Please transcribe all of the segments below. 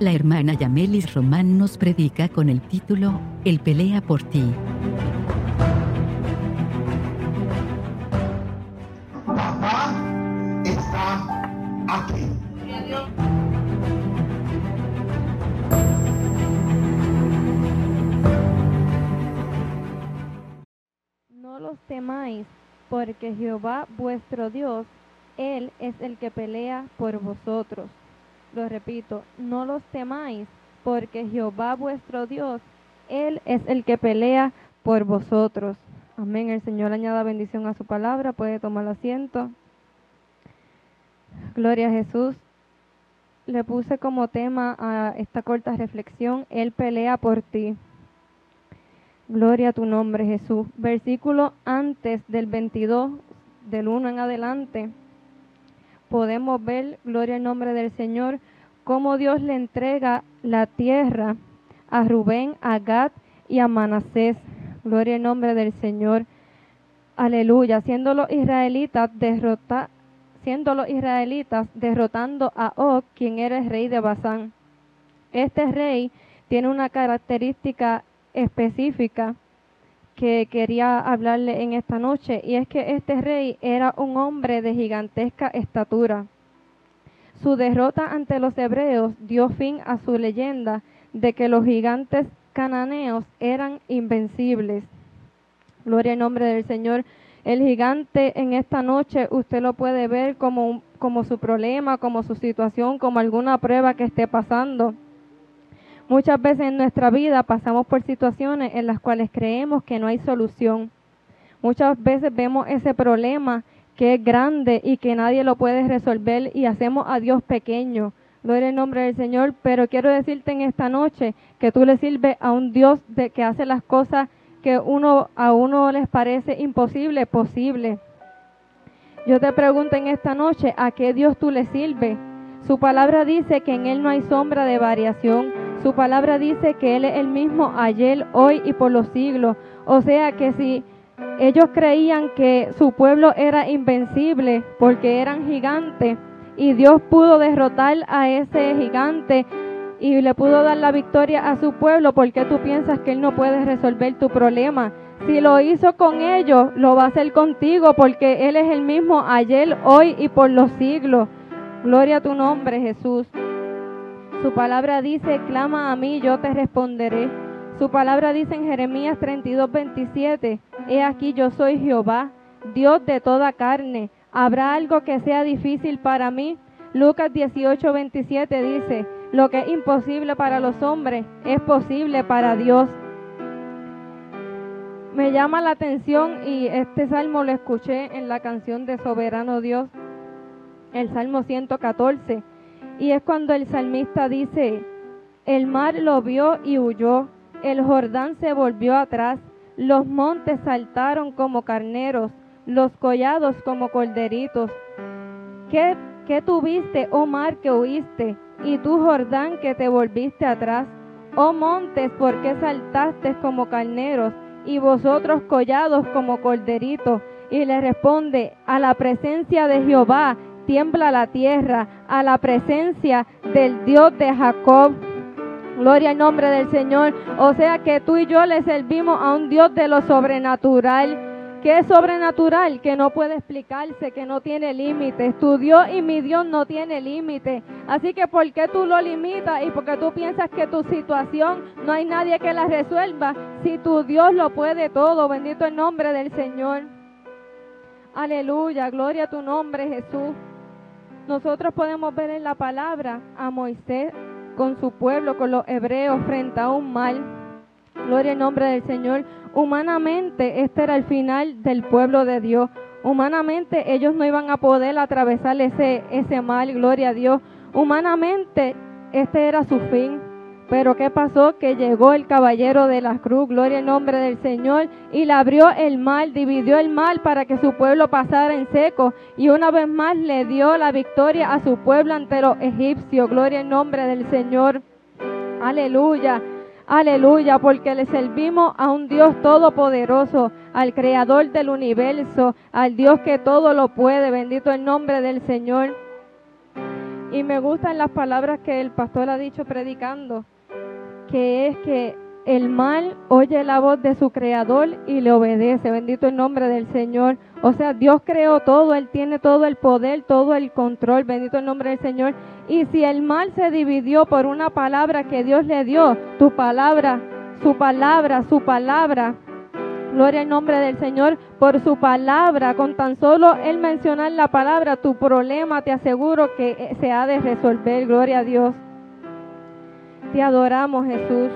La hermana Yamelis Román nos predica con el título El pelea por ti. Papá está aquí. No los temáis, porque Jehová vuestro Dios, Él es el que pelea por vosotros. Lo repito, no los temáis, porque Jehová vuestro Dios, Él es el que pelea por vosotros. Amén. El Señor añada bendición a su palabra. Puede tomar asiento. Gloria a Jesús. Le puse como tema a esta corta reflexión, Él pelea por ti. Gloria a tu nombre, Jesús. Versículo antes del 22, del 1 en adelante, podemos ver, gloria al nombre del Señor, cómo Dios le entrega la tierra a Rubén, a Gad y a Manasés. Gloria al nombre del Señor. Aleluya. Siendo los israelitas derrota, siendo los israelitas derrotando a Og, quien era el rey de Basán. Este rey tiene una característica específica que quería hablarle en esta noche y es que este rey era un hombre de gigantesca estatura. Su derrota ante los hebreos dio fin a su leyenda de que los gigantes cananeos eran invencibles. Gloria al nombre del Señor. El gigante en esta noche usted lo puede ver como, como su problema, como su situación, como alguna prueba que esté pasando. Muchas veces en nuestra vida pasamos por situaciones en las cuales creemos que no hay solución. Muchas veces vemos ese problema que es grande y que nadie lo puede resolver y hacemos a Dios pequeño. Gloria al nombre del Señor, pero quiero decirte en esta noche que tú le sirves a un Dios de que hace las cosas que uno a uno les parece imposible, posible. Yo te pregunto en esta noche, ¿a qué Dios tú le sirves? Su palabra dice que en Él no hay sombra de variación. Su palabra dice que Él es el mismo ayer, hoy y por los siglos. O sea que si ellos creían que su pueblo era invencible porque eran gigantes y Dios pudo derrotar a ese gigante y le pudo dar la victoria a su pueblo, ¿por qué tú piensas que Él no puede resolver tu problema? Si lo hizo con ellos, lo va a hacer contigo porque Él es el mismo ayer, hoy y por los siglos. Gloria a tu nombre, Jesús. Su palabra dice, clama a mí, yo te responderé. Su palabra dice en Jeremías 32, 27, He aquí yo soy Jehová, Dios de toda carne. ¿Habrá algo que sea difícil para mí? Lucas 18, 27 dice, Lo que es imposible para los hombres es posible para Dios. Me llama la atención y este salmo lo escuché en la canción de Soberano Dios, el Salmo 114. Y es cuando el salmista dice, el mar lo vio y huyó, el Jordán se volvió atrás, los montes saltaron como carneros, los collados como corderitos. ¿Qué, ¿Qué tuviste, oh mar, que huiste? Y tú, Jordán, que te volviste atrás. Oh montes, ¿por qué saltaste como carneros? Y vosotros collados como corderitos. Y le responde, a la presencia de Jehová tiembla la tierra, a la presencia del Dios de Jacob. Gloria al nombre del Señor. O sea que tú y yo le servimos a un Dios de lo sobrenatural. que es sobrenatural? Que no puede explicarse, que no tiene límites. Tu Dios y mi Dios no tiene límites. Así que ¿por qué tú lo limitas y porque tú piensas que tu situación no hay nadie que la resuelva? Si tu Dios lo puede todo. Bendito el nombre del Señor. Aleluya. Gloria a tu nombre, Jesús. Nosotros podemos ver en la palabra a Moisés con su pueblo, con los hebreos, frente a un mal. Gloria al nombre del Señor. Humanamente, este era el final del pueblo de Dios. Humanamente, ellos no iban a poder atravesar ese, ese mal, gloria a Dios. Humanamente, este era su fin. Pero ¿qué pasó? Que llegó el caballero de la cruz, gloria al nombre del Señor, y le abrió el mal, dividió el mal para que su pueblo pasara en seco. Y una vez más le dio la victoria a su pueblo ante los egipcios, gloria al nombre del Señor. Aleluya. Aleluya, porque le servimos a un Dios todopoderoso, al creador del universo, al Dios que todo lo puede. Bendito el nombre del Señor. Y me gustan las palabras que el pastor ha dicho predicando, que es que el mal oye la voz de su creador y le obedece. Bendito el nombre del Señor. O sea, Dios creó todo, Él tiene todo el poder, todo el control. Bendito el nombre del Señor. Y si el mal se dividió por una palabra que Dios le dio, tu palabra, su palabra, su palabra, Gloria al nombre del Señor por su palabra. Con tan solo el mencionar la palabra, tu problema te aseguro que eh, se ha de resolver. Gloria a Dios. Te adoramos, Jesús.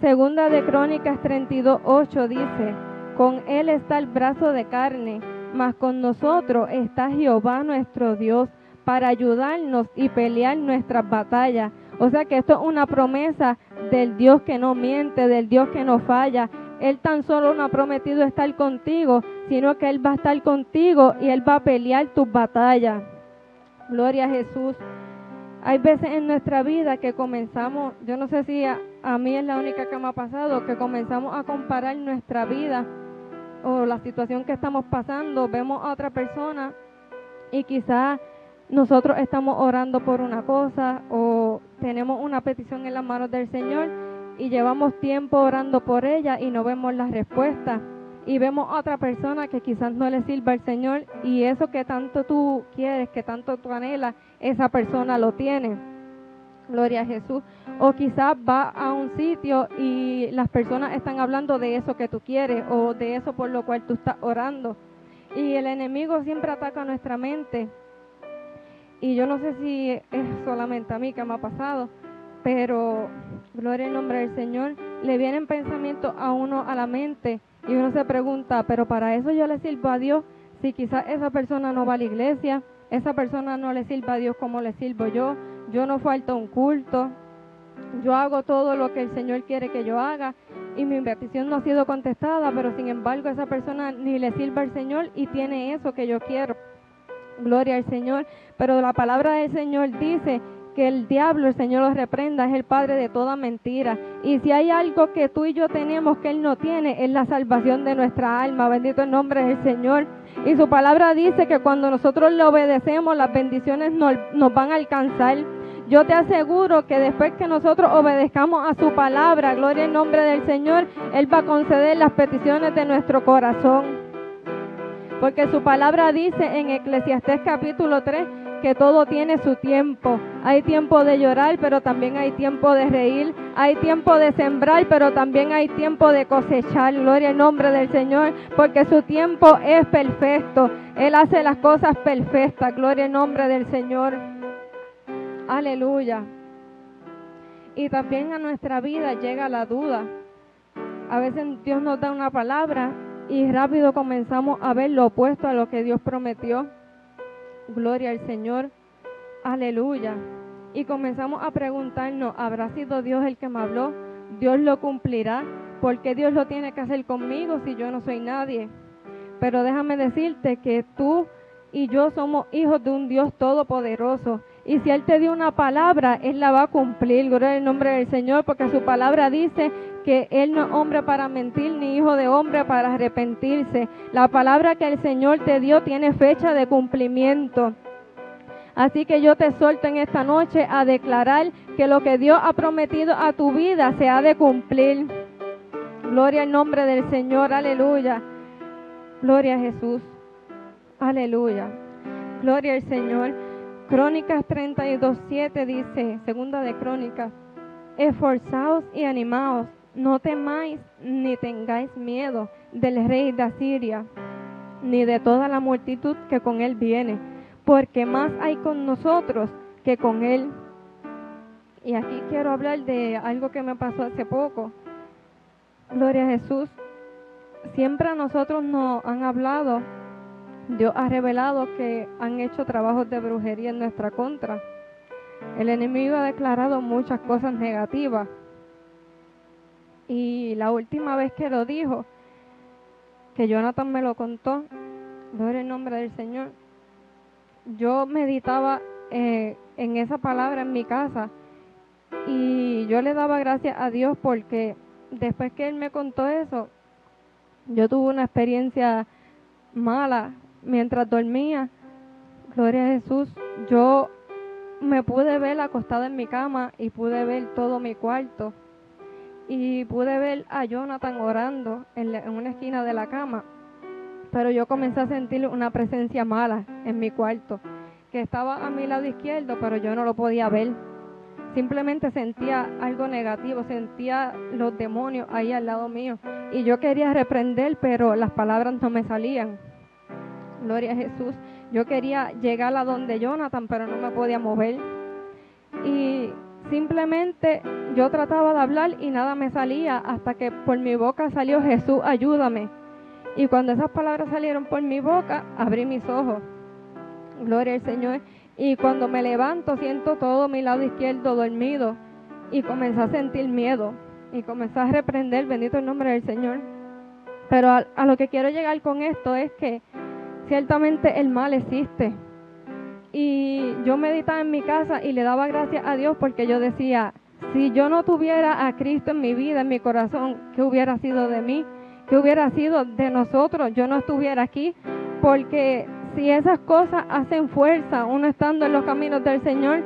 Segunda de Crónicas 32:8 dice, con él está el brazo de carne, mas con nosotros está Jehová nuestro Dios para ayudarnos y pelear nuestras batallas. O sea que esto es una promesa del Dios que no miente, del Dios que no falla, él tan solo no ha prometido estar contigo, sino que Él va a estar contigo y Él va a pelear tus batallas. Gloria a Jesús. Hay veces en nuestra vida que comenzamos, yo no sé si a, mí es la única que me ha pasado, que comenzamos a comparar nuestra vida o la situación que estamos pasando, vemos a otra persona y quizás nosotros estamos orando por una cosa o tenemos una petición en las manos del Señor y llevamos tiempo orando por ella y no vemos la respuesta. Y vemos a otra persona que quizás no le sirva al Señor y eso que tanto tú quieres, que tanto tú anhelas, esa persona lo tiene. Gloria a Jesús. O quizás va a un sitio y las personas están hablando de eso que tú quieres o de eso por lo cual tú estás orando. Y el enemigo siempre ataca nuestra mente. Y yo no sé si es solamente a mí que me ha pasado, pero gloria al nombre del Señor, le vienen pensamientos a uno a la mente y uno se pregunta, pero para eso yo le sirvo a Dios, si quizás esa persona no va a la iglesia, esa persona no le sirve a Dios como le sirvo yo, yo no falto un culto, yo hago todo lo que el Señor quiere que yo haga y mi petición no ha sido contestada, pero sin embargo esa persona ni le sirve al Señor y tiene eso que yo quiero. Gloria al Señor. Pero la palabra del Señor dice que el diablo, el Señor los reprenda, es el padre de toda mentira. Y si hay algo que tú y yo tenemos que Él no tiene, es la salvación de nuestra alma. Bendito el nombre del Señor. Y su palabra dice que cuando nosotros le obedecemos, las bendiciones nos, van a alcanzar. Yo te aseguro que después que nosotros obedezcamos a su palabra, gloria en nombre del Señor, Él va a conceder las peticiones de nuestro corazón. Porque su palabra dice en Eclesiastés capítulo 3 que todo tiene su tiempo. Hay tiempo de llorar, pero también hay tiempo de reír. Hay tiempo de sembrar, pero también hay tiempo de cosechar. Gloria al nombre del Señor, porque su tiempo es perfecto. Él hace las cosas perfectas. Gloria al nombre del Señor. Aleluya. Y también a nuestra vida llega la duda. A veces Dios nos da una palabra y rápido comenzamos a ver lo opuesto a lo que Dios prometió. Gloria al Señor. Aleluya. Y comenzamos a preguntarnos, ¿habrá sido Dios el que me habló? ¿Dios lo cumplirá? ¿Por qué Dios lo tiene que hacer conmigo si yo no soy nadie? Pero déjame decirte que tú y yo somos hijos de un Dios todopoderoso. Y si Él te dio una palabra, Él la va a cumplir. Gloria al nombre del Señor, porque su palabra dice que Él no es hombre para mentir, ni hijo de hombre para arrepentirse. La palabra que el Señor te dio tiene fecha de cumplimiento. Así que yo te suelto en esta noche a declarar que lo que Dios ha prometido a tu vida se ha de cumplir. Gloria al nombre del Señor, aleluya. Gloria a Jesús. Aleluya. Gloria al Señor. Crónicas 32.7 dice, segunda de Crónicas, esforzaos y animaos no temáis ni tengáis miedo del rey de Asiria, ni de toda la multitud que con él viene, porque más hay con nosotros que con él. Y aquí quiero hablar de algo que me pasó hace poco. Gloria a Jesús. Siempre a nosotros nos han hablado, Dios ha revelado que han hecho trabajos de brujería en nuestra contra. El enemigo ha declarado muchas cosas negativas y la última vez que lo dijo, que Jonathan me lo contó, gloria el nombre del Señor, yo meditaba eh, en esa palabra en mi casa y yo le daba gracias a Dios porque después que él me contó eso, yo tuve una experiencia mala mientras dormía. Gloria a Jesús. Yo me pude ver acostada en mi cama y pude ver todo mi cuarto y pude ver a Jonathan orando en, en, una esquina de la cama, pero yo comencé a sentir una presencia mala en mi cuarto, que estaba a mi lado izquierdo, pero yo no lo podía ver. Simplemente sentía algo negativo, sentía los demonios ahí al lado mío y yo quería reprender, pero las palabras no me salían. Gloria a Jesús. Yo quería llegar a donde Jonathan, pero no me podía mover. Y simplemente yo trataba de hablar y nada me salía hasta que por mi boca salió Jesús, ayúdame. Y cuando esas palabras salieron por mi boca, abrí mis ojos. Gloria al Señor. Y cuando me levanto, siento todo mi lado izquierdo dormido. Y comencé a sentir miedo. Y comencé a reprender, bendito el nombre del Señor. Pero a, a lo que quiero llegar con esto es que ciertamente el mal existe. Y yo meditaba en mi casa y le daba gracias a Dios porque yo decía, si yo no tuviera a Cristo en mi vida, en mi corazón, ¿qué hubiera sido de mí? ¿Qué hubiera sido de nosotros? Yo no estuviera aquí porque si esas cosas hacen fuerza, uno estando en los caminos del Señor,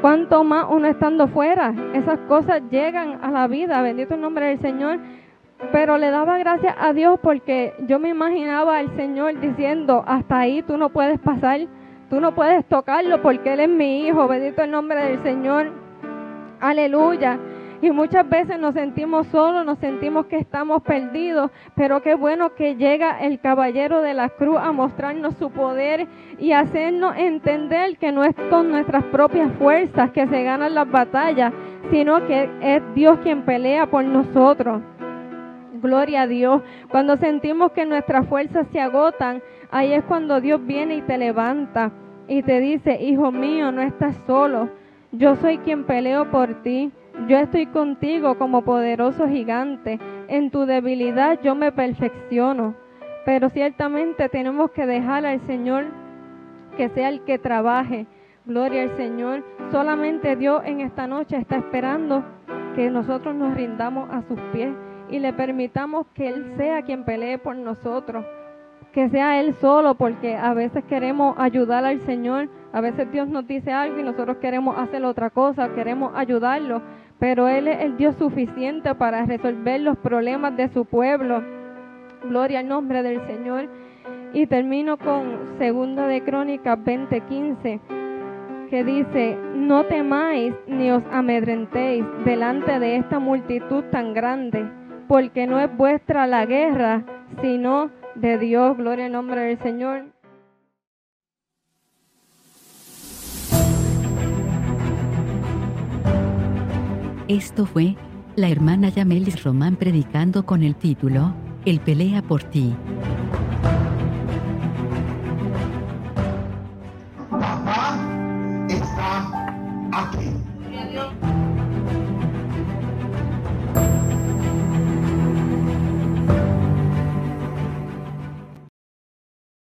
cuanto más uno estando fuera, esas cosas llegan a la vida, bendito el nombre del Señor. Pero le daba gracias a Dios porque yo me imaginaba al Señor diciendo, hasta ahí tú no puedes pasar, tú no puedes tocarlo porque Él es mi hijo, bendito el nombre del Señor. Aleluya. Y muchas veces nos sentimos solos, nos sentimos que estamos perdidos, pero qué bueno que llega el caballero de la cruz a mostrarnos su poder y hacernos entender que no es con nuestras propias fuerzas que se ganan las batallas, sino que es Dios quien pelea por nosotros. Gloria a Dios. Cuando sentimos que nuestras fuerzas se agotan, ahí es cuando Dios viene y te levanta y te dice, hijo mío, no estás solo. Yo soy quien peleo por ti. Yo estoy contigo como poderoso gigante. En tu debilidad yo me perfecciono. Pero ciertamente tenemos que dejar al Señor que sea el que trabaje. Gloria al Señor. Solamente Dios en esta noche está esperando que nosotros nos rindamos a sus pies y le permitamos que Él sea quien pelee por nosotros, que sea Él solo, porque a veces queremos ayudar al Señor, a veces Dios nos dice algo y nosotros queremos hacer otra cosa, queremos ayudarlo, pero Él es el Dios suficiente para resolver los problemas de su pueblo. Gloria al nombre del Señor. Y termino con Segunda de Crónicas 20:15, que dice, no temáis ni os amedrentéis delante de esta multitud tan grande porque no es vuestra la guerra, sino de Dios. Gloria al nombre del Señor. Esto fue la hermana Yamelis Román predicando con el título El pelea por ti.